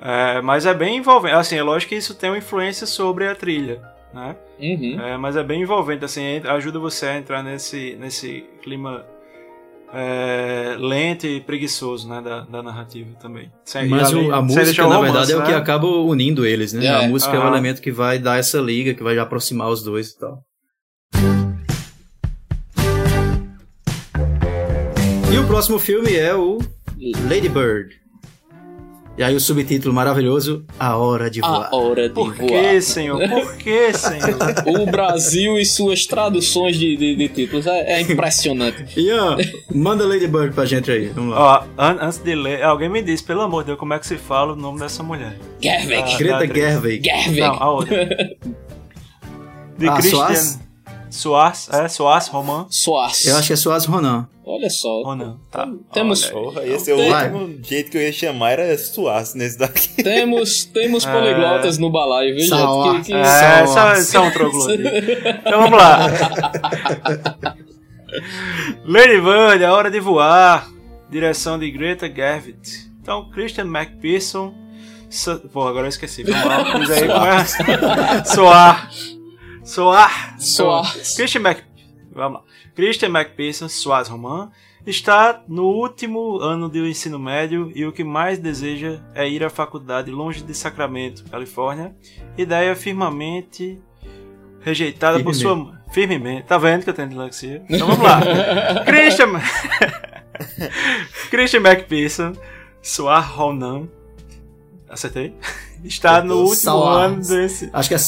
É, mas é bem envolvente, assim, é lógico que isso tem uma influência sobre a trilha, né? Uhum. É, mas é bem envolvente, assim, ajuda você a entrar nesse, nesse clima é, lento e preguiçoso, né, da, da narrativa também. Sem, Mas além- o- a música, na romance, verdade, é o que né? acaba unindo eles, né? É, a música é o elemento que vai dar essa liga, que vai aproximar os dois e tal. E o próximo filme é o Lady Bird. E aí o subtítulo maravilhoso, A Hora de Voar. A hora de Por voar. que, senhor? Por que, senhor? *laughs* O Brasil e suas traduções de, de, de títulos é, é impressionante. Ian, manda Lady Bird pra gente aí, vamos lá. Ó, an- antes de ler, alguém me disse, pelo amor de Deus, como é que se fala o nome dessa mulher? Gerwig. Ah, Greta da- Gerwig. Gerwig. Não, a outra. *laughs* De Ah, Christian Soares? Soares, é, Soares, Roman. Soares. Eu acho que é Suaz Ronan. Olha só. Ronan, tá. Temos-. Porra, esse é o Tem- último jeito que eu ia chamar era suaço nesse daqui. Temos, temos poliglotas no balaio, viu, gente? Que, que... É, Só- só, só um troglodita. *laughs* Então vamos lá. Lady Bird, a hora de voar. Direção de Greta Gerwig. Então, Christian McPherson. Pô, agora eu esqueci. Vamos lá. Aí como é. *laughs* Soar. Soar. Soar. Christian Mac... Vamos lá. Christian McPherson, Soares Roman, está no último ano do ensino médio e o que mais deseja é ir à faculdade longe de Sacramento, Califórnia. Ideia firmemente rejeitada por sua mãe. Firmemente. Tá vendo que eu tenho dislexia? Então vamos lá. *laughs* Christian... Christian McPherson, Soar Ronan. Acertei? Está no último Soares. ano desse... Acho que é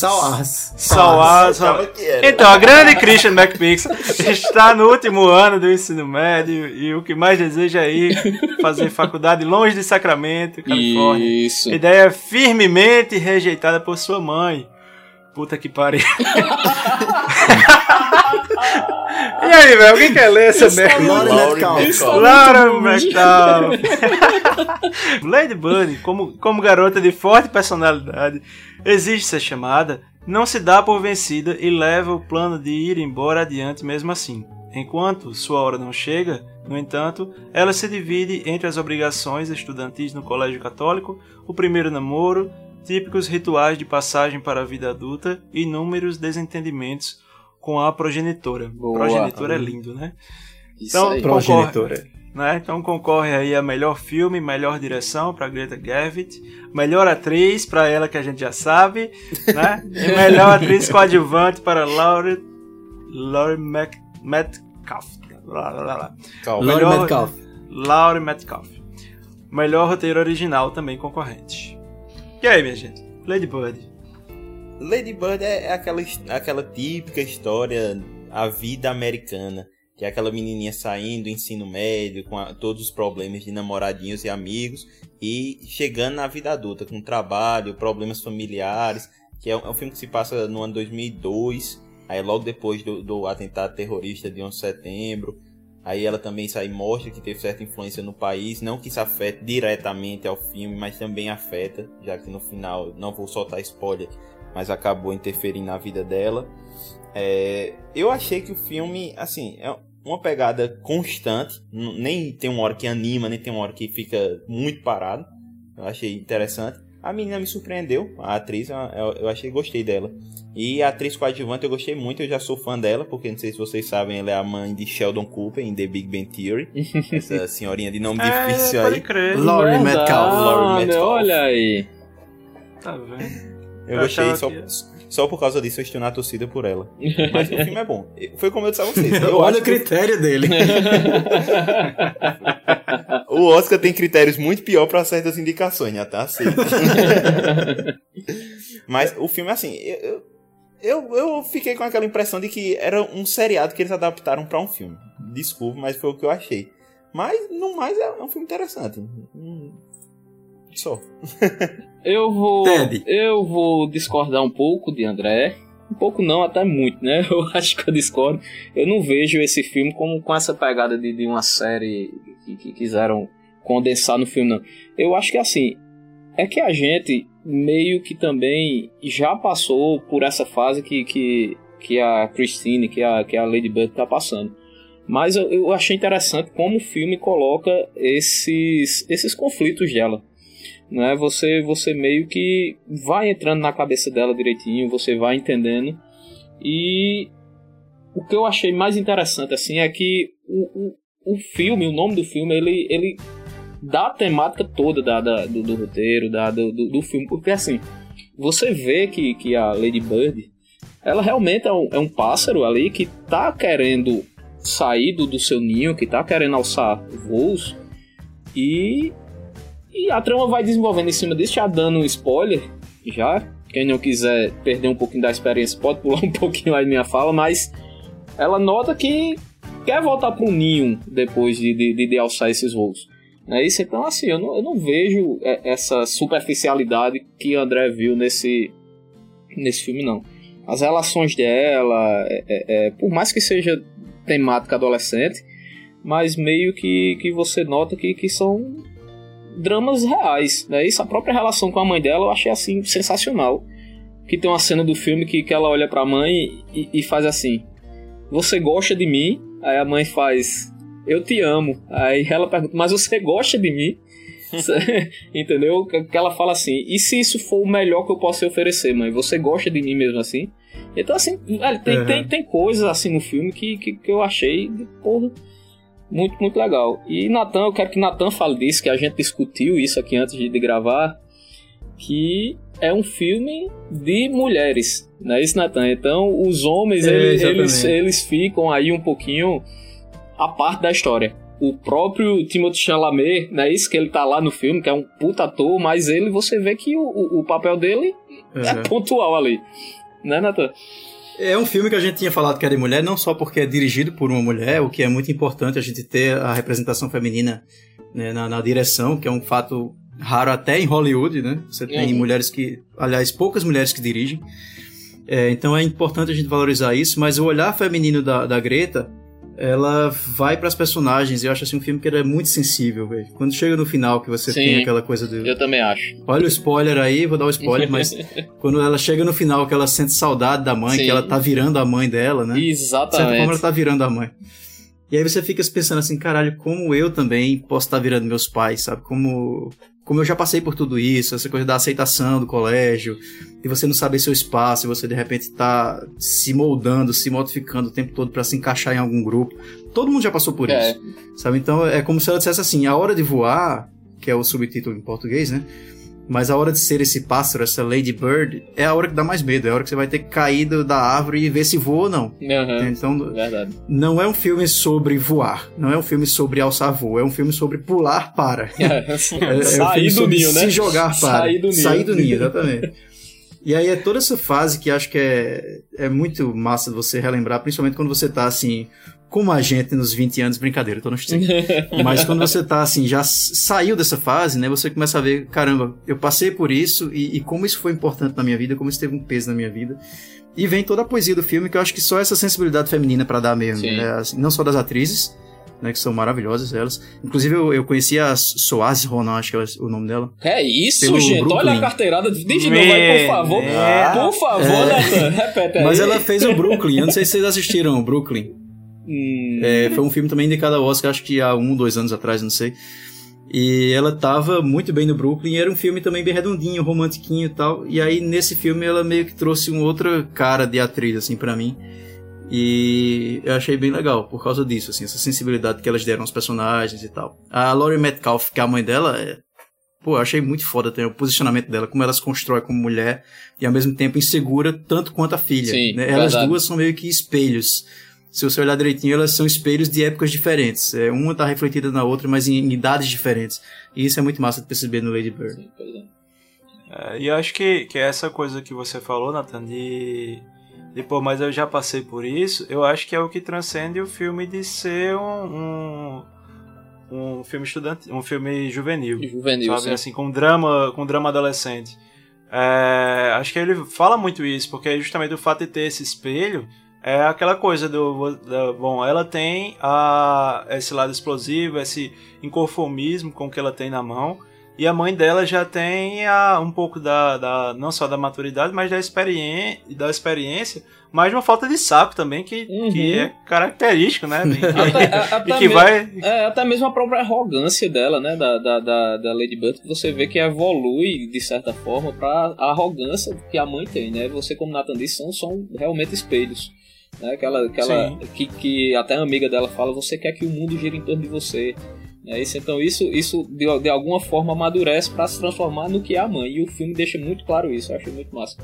Achava que era. então, a grande Christian McPherson está no último ano do ensino médio e o que mais deseja é ir fazer faculdade longe de Sacramento, Califórnia. Isso. Ideia firmemente rejeitada por sua mãe. Puta que pariu. *laughs* e aí, velho? Alguém quer ler essa merda? Laurie Metcalf. Laura Metcalf. *laughs* Lady Bunny, como, como garota de forte personalidade, exige ser chamada, não se dá por vencida e leva o plano de ir embora adiante mesmo assim. Enquanto sua hora não chega, no entanto, ela se divide entre as obrigações estudantis no colégio católico, o primeiro namoro, típicos rituais de passagem para a vida adulta e inúmeros desentendimentos com a progenitora. Boa. Progenitora é lindo, né? Isso Então, aí. concorre, Progenitora. né? Então concorre aí a melhor filme, melhor direção para Greta Gerwig, melhor atriz para ela que a gente já sabe, né? *laughs* E melhor atriz coadjuvante para Laurie Laurie Mac, Metcalf. Lá, lá, lá. Calma. Laurie Melhor- Metcalf. Laurie Metcalf. Melhor roteiro original também concorrente. E aí, minha gente? Lady Bird. Lady Bird é é aquela, aquela típica história, a vida americana. Que é aquela menininha saindo do ensino médio, com a- todos os problemas de namoradinhos e amigos, e chegando na vida adulta, com trabalho, problemas familiares. Que é um, é um filme que se passa no ano 2002, aí logo depois do, do atentado terrorista de 11 de setembro. Aí ela também sai mostra que teve certa influência no país, não que isso afete diretamente ao filme, mas também afeta, já que no final, não vou soltar spoiler, mas acabou interferindo na vida dela. É, eu achei que o filme, assim, é uma pegada constante, nem tem uma hora que anima, nem tem uma hora que fica muito parado. Eu achei interessante. A menina me surpreendeu, a atriz, eu, eu- eu achei, gostei dela. E a atriz coadjuvante eu gostei muito, eu já sou fã dela, porque não sei se vocês sabem, ela é a mãe de Sheldon Cooper em The Big Bang Theory. *laughs* Essa senhorinha de nome difícil é, pode aí. crer. Laurie Metcalf. Laurie Metcalf. Olha aí. Tá vendo? Eu, Eu gostei só, que- só por causa disso eu estou na torcida por ela. *laughs* Mas o filme é bom. Foi como eu disse a vocês. *laughs* Eu Olha acho o que critério dele. *laughs* o Oscar tem critérios muito pior para certas indicações, né? Tá aceito. Mas o filme, assim, eu, eu, eu fiquei com aquela impressão de que era um seriado que eles adaptaram para um filme. Desculpa, mas foi o que eu achei. Mas, no mais, é um filme interessante. Hum, Só. Eu vou. Ted. Eu vou discordar um pouco de André. Um pouco não, até muito, né? *laughs* Eu acho que eu discordo. Eu não vejo esse filme como com essa pegada de, de uma série que, que quiseram condensar no filme, não. Eu acho que assim, é que a gente meio que também já passou por essa fase que, que, que a Christine, que a, que a Lady Bird tá passando. Mas eu, eu achei interessante como o filme coloca esses, esses conflitos dela né? Você você meio que vai entrando na cabeça dela direitinho, você vai entendendo. E o que eu achei mais interessante assim é que o, o, o filme, o nome do filme, ele, ele dá a temática toda da, da- do, do roteiro, da, do, do, do filme, porque assim, você vê que, que a Lady Bird, ela realmente é um, é um pássaro ali que tá querendo sair do, do seu ninho, que tá querendo alçar voos e e a trama vai desenvolvendo em cima disso, já dando um spoiler, já. Quem não quiser perder um pouquinho da experiência pode pular um *laughs* pouquinho aí minha fala, mas ela nota que quer voltar pro ninho depois de, de, de, de alçar esses voos. É isso? Então, assim, eu não, eu não vejo é, essa superficialidade que André viu nesse, nesse filme, não. As relações dela, é, é, é, por mais que seja temática adolescente, mas meio que, que você nota que, que são dramas reais, né? Isso, a própria relação com a mãe dela eu achei assim sensacional. Que tem uma cena do filme que, que ela olha pra mãe e, e faz assim: Você gosta de mim? Aí a mãe faz: Eu te amo. Aí ela pergunta: Mas você gosta de mim? *laughs* *laughs* Entendeu? Que que ela fala assim: E se isso for o melhor que eu posso te oferecer, mãe? Você gosta de mim mesmo assim? Então, assim, velho, tem, Uhum. tem, tem coisas assim no filme que, que, que eu achei, porra, muito, muito legal. E Natan, eu quero que Natan fale disso, que a gente discutiu isso aqui antes de, de gravar, que é um filme de mulheres, não é isso, Natan? Então, os homens, É, eles, eles, eles ficam aí um pouquinho a parte da história. O próprio Timothée Chalamet, não é isso que ele tá lá no filme, que é um puta ator, mas ele, você vê que o, o, papel dele é Uhum. pontual ali. Né, Natan? É um filme que a gente tinha falado que é de mulher, não só porque é dirigido por uma mulher, o que é muito importante a gente ter a representação feminina né, na, na direção, que é um fato raro até em Hollywood, né? Você tem Uhum. mulheres que, aliás, poucas mulheres que dirigem. É, então é importante a gente valorizar isso, mas o olhar feminino da, da Greta, ela vai para as personagens e eu acho assim um filme que é muito sensível, velho. Quando chega no final que você Sim, tem aquela coisa do Eu também acho. Olha o spoiler aí, vou dar o spoiler, mas *laughs* quando ela chega no final que ela sente saudade da mãe, Sim. que ela tá virando a mãe dela, né? De certa forma ela Exatamente. tá virando a mãe. E aí você fica se pensando assim, caralho, como eu também posso estar virando meus pais, sabe? Como como eu já passei por tudo isso, essa coisa da aceitação do colégio, e você não saber seu espaço, e você de repente tá se moldando, se modificando o tempo todo pra se encaixar em algum grupo. Todo mundo já passou por É. isso, sabe? Então é como se ela dissesse assim, a hora de voar, que é o subtítulo em português, né? Mas a hora de ser esse pássaro, essa Lady Bird, é a hora que dá mais medo, é a hora que você vai ter que cair do- da árvore e ver se voa ou não. Aham, Então, Verdade. não é um filme sobre voar, não é um filme sobre alçar voo, é um filme sobre pular para. *laughs* É, é um Sair filme do sobre ninho, né? Se jogar para. Sair do ninho. Sair do ninho, exatamente. E aí é toda essa fase que acho que é, é muito massa de você relembrar, principalmente quando você tá assim, como a gente nos 20 anos, brincadeira, tô nos *laughs* 30. Mas quando você tá assim, já saiu dessa fase, né? Você começa a ver, caramba, eu passei por isso e, e como isso foi importante na minha vida, como isso teve um peso na minha vida. E vem toda a poesia do filme, que eu acho que só essa sensibilidade feminina pra dar mesmo, né? Assim, não só das atrizes, né? Que são maravilhosas elas. Inclusive eu, eu conheci a Soares Ronan, acho que é o nome dela. É isso, gente. Olha Brooklyn. a carteirada. Diz de novo aí, por favor. É. Por favor, É. Nathan. Repete aí. Mas ela fez o Brooklyn, eu não sei se vocês assistiram o Brooklyn. Hum, É, foi um filme também indicado ao Oscar, acho que há um, dois anos atrás, não sei. E ela tava muito bem no Brooklyn, era um filme também bem redondinho, romantiquinho e tal. E aí nesse filme ela meio que trouxe um outra cara de atriz, assim, pra mim. E eu achei bem legal por causa disso, assim, essa sensibilidade que elas deram aos personagens e tal. A Laurie Metcalf, que é a mãe dela, é... Pô, eu achei muito foda também o posicionamento dela, como ela se constrói como mulher e ao mesmo tempo insegura tanto quanto a filha. Sim, né? Elas duas são meio que espelhos. Se você olhar direitinho, elas são espelhos de épocas diferentes. É, uma tá refletida na outra, mas em, em idades diferentes. E isso é muito massa de perceber no Lady Bird. sim, é. É, e eu acho que, que essa coisa que você falou, Nathan, de, de pô, mas eu já passei por isso, eu acho que é o que transcende o filme de ser um, um, um filme estudante, um filme juvenil. Juvenil, sabe? sim. Assim, com drama, com drama adolescente. É, acho que ele fala muito isso, porque justamente o fato de ter esse espelho é aquela coisa do. da- bom, ela tem a, esse lado explosivo, esse inconformismo com o que ela tem na mão. E a mãe dela já tem a, um pouco da, da. não só da maturidade, mas da, experiên da experiência, mas uma falta de saco também, que, Uhum. que é característico, né? *laughs* E que- Até, a- e até que mesmo- vai. É, até mesmo a própria arrogância dela, né, da, da, da, da Lady Bird, que você vê que evolui, de certa forma, pra arrogância que a mãe tem, né? Você, como Nathan disse, são, são realmente espelhos. Né? Aquela, aquela Sim. que, que até a amiga dela fala, você quer que o mundo gire em torno de você. É isso, então isso, isso de, de alguma forma amadurece pra se transformar no que é a mãe. E o filme deixa muito claro isso, eu acho muito massa.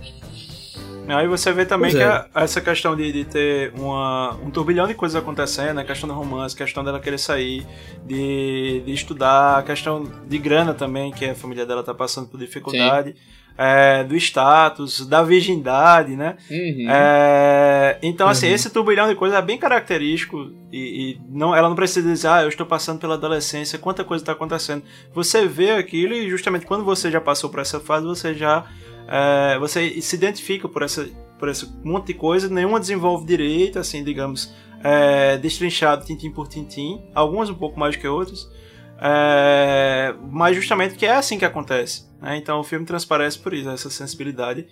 Aí você vê também Pois que é. a- essa questão de, de ter uma, um turbilhão de coisas acontecendo, a questão do romance, a questão dela querer sair, de, de estudar, a questão de grana também, que a família dela tá passando por dificuldade, é, do status, da virgindade, né? Uhum. É, então, assim, Uhum. esse turbilhão de coisas é bem característico e, e não, ela não precisa dizer, ah, eu estou passando pela adolescência, quanta coisa está acontecendo. Você vê aquilo e justamente quando você já passou por essa fase, você já é, você se identifica por essa por esse monte de coisa, nenhuma desenvolve direito, assim, digamos, é, destrinchado tintim por tintim, algumas um pouco mais que outras. É, mas justamente que é assim que acontece. né? Então o filme transparece por isso, essa sensibilidade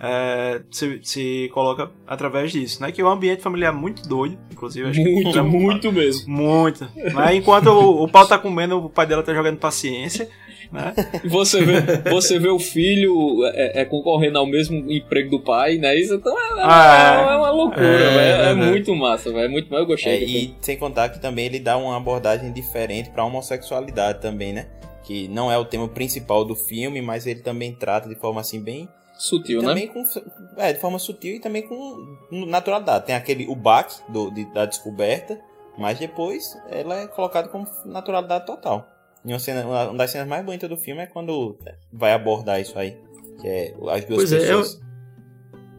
é, se, se coloca através disso, né? Que é um ambiente familiar muito doido, inclusive. Acho que Muito, é um- muito mesmo. Muito. Né? Enquanto o, o pau tá comendo, o pai dela tá jogando paciência. Né? Você vê, você vê o filho é, é, concorrendo ao mesmo emprego do pai, né? Isso então é, é- Ah, é. é uma loucura, É, velho. É, é, muito massa, velho. É muito, eu gostei. É, do filme. e sem contar que também ele dá uma abordagem diferente pra homossexualidade também, né? Que não é o tema principal do filme, mas ele também trata de forma assim bem. Sutil, né? também com. É, de forma sutil e também com naturalidade. Tem aquele o baque do, de- da descoberta, mas depois ela é colocada como naturalidade total. E uma, cena, uma das cenas mais bonitas do filme é quando vai abordar isso aí. Que é as duas Pois é, pessoas.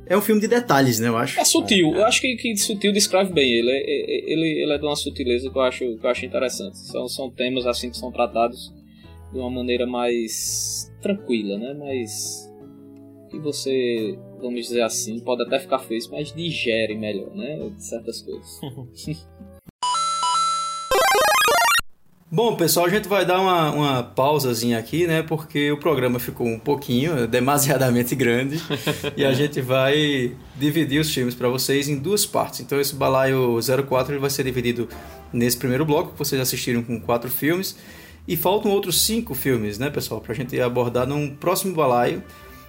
É um filme de detalhes, né? Eu acho. É sutil. Eu acho que, que sutil descreve bem ele. É- é- Ele, ele é de uma sutileza que eu acho, que eu acho interessante. São, são temas assim que são tratados de uma maneira mais tranquila, né? Mais. que você, vamos dizer assim, pode até ficar feliz, mas digere melhor, né? Certas coisas. *laughs* Bom, pessoal, a gente vai dar uma, uma pausazinha aqui, né? Porque o programa ficou um pouquinho, *laughs* demasiadamente grande. e a gente vai dividir os filmes para vocês em duas partes. Então, esse balaio 04 ele vai ser dividido nesse primeiro bloco, que vocês assistiram com quatro filmes. E faltam outros cinco filmes, né, pessoal, para a gente abordar num próximo balaio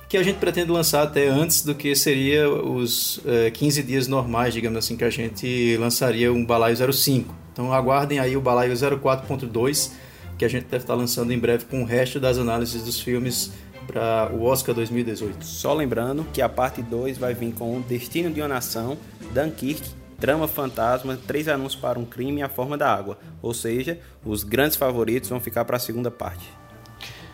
que a gente pretende lançar até antes do que seria os é, 15 dias normais, digamos assim, que a gente lançaria um balaio 05. Então aguardem aí o balaio 04.2, que a gente deve estar lançando em breve com o resto das análises dos filmes para o Oscar 2018. Só lembrando que a parte 2 vai vir com o Destino de uma Nação, Dunkirk, Trama Fantasma, Três Anúncios para um Crime e A Forma da Água. Ou seja, os grandes favoritos vão ficar para a segunda parte.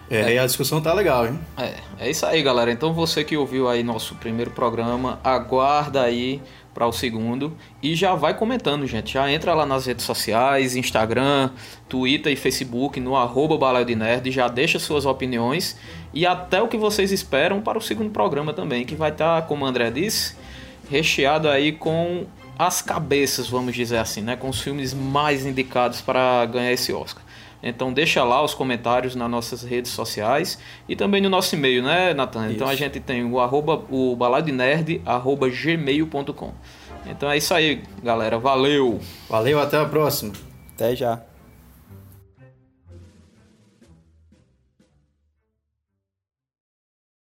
É, e a discussão tá legal, hein? É, é isso aí, galera. Então você que ouviu aí nosso primeiro programa, aguarda aí para o segundo e já vai comentando, gente. Já entra lá nas redes sociais, Instagram, Twitter e Facebook, no arroba Balaio de Nerd, já deixa suas opiniões e até o que vocês esperam para o segundo programa também, que vai estar, tá, como o André disse, recheado aí com as cabeças, vamos dizer assim, né? Com os filmes mais indicados para ganhar esse Oscar. Então deixa lá os comentários nas nossas redes sociais e também no nosso e-mail, né, Natan? Então a gente tem o arroba, o baladinerd, arroba gmail.com. Então é isso aí, galera. Valeu! Valeu, até a próxima. Até já.